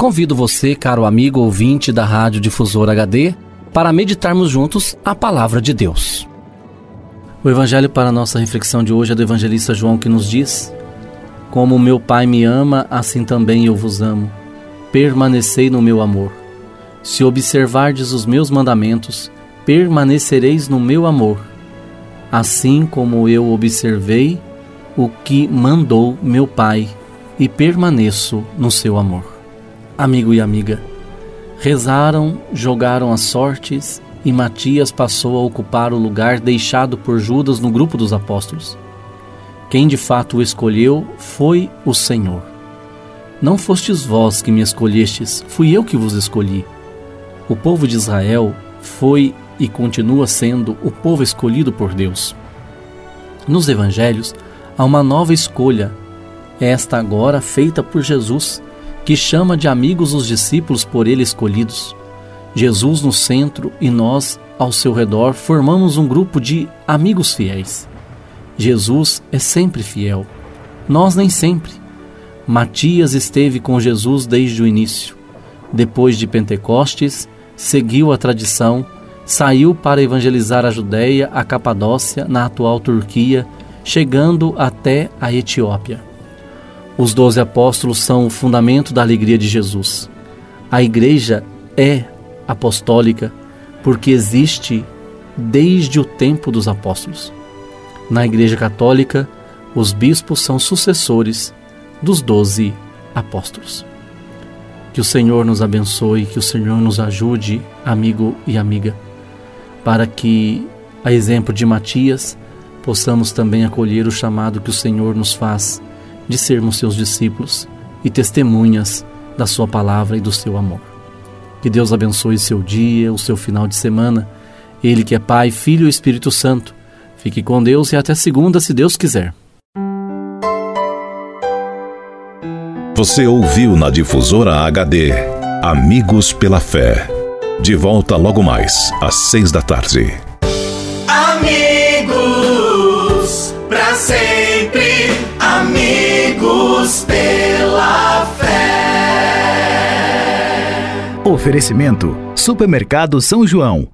Convido você, caro amigo ouvinte da Rádio Difusora HD, para meditarmos juntos a palavra de Deus. O evangelho para nossa reflexão de hoje é do evangelista João que nos diz: Como meu Pai me ama, assim também eu vos amo. Permanecei no meu amor. Se observardes os meus mandamentos, permanecereis no meu amor, assim como eu observei o que mandou meu Pai e permaneço no seu amor amigo e amiga. Rezaram, jogaram as sortes e Matias passou a ocupar o lugar deixado por Judas no grupo dos apóstolos. Quem de fato o escolheu foi o Senhor. Não fostes vós que me escolhestes, fui eu que vos escolhi. O povo de Israel foi e continua sendo o povo escolhido por Deus. Nos evangelhos há uma nova escolha, esta agora feita por Jesus que chama de amigos os discípulos por ele escolhidos. Jesus no centro e nós ao seu redor formamos um grupo de amigos fiéis. Jesus é sempre fiel, nós nem sempre. Matias esteve com Jesus desde o início. Depois de Pentecostes, seguiu a tradição, saiu para evangelizar a Judéia, a Capadócia, na atual Turquia, chegando até a Etiópia. Os doze apóstolos são o fundamento da alegria de Jesus. A igreja é apostólica porque existe desde o tempo dos apóstolos. Na Igreja Católica, os bispos são sucessores dos doze apóstolos. Que o Senhor nos abençoe, que o Senhor nos ajude, amigo e amiga, para que, a exemplo de Matias, possamos também acolher o chamado que o Senhor nos faz de sermos seus discípulos e testemunhas da sua palavra e do seu amor. Que Deus abençoe seu dia, o seu final de semana. Ele que é Pai, Filho e Espírito Santo. Fique com Deus e até segunda, se Deus quiser. Você ouviu na difusora HD Amigos pela Fé. De volta logo mais, às seis da tarde. Oferecimento: Supermercado São João.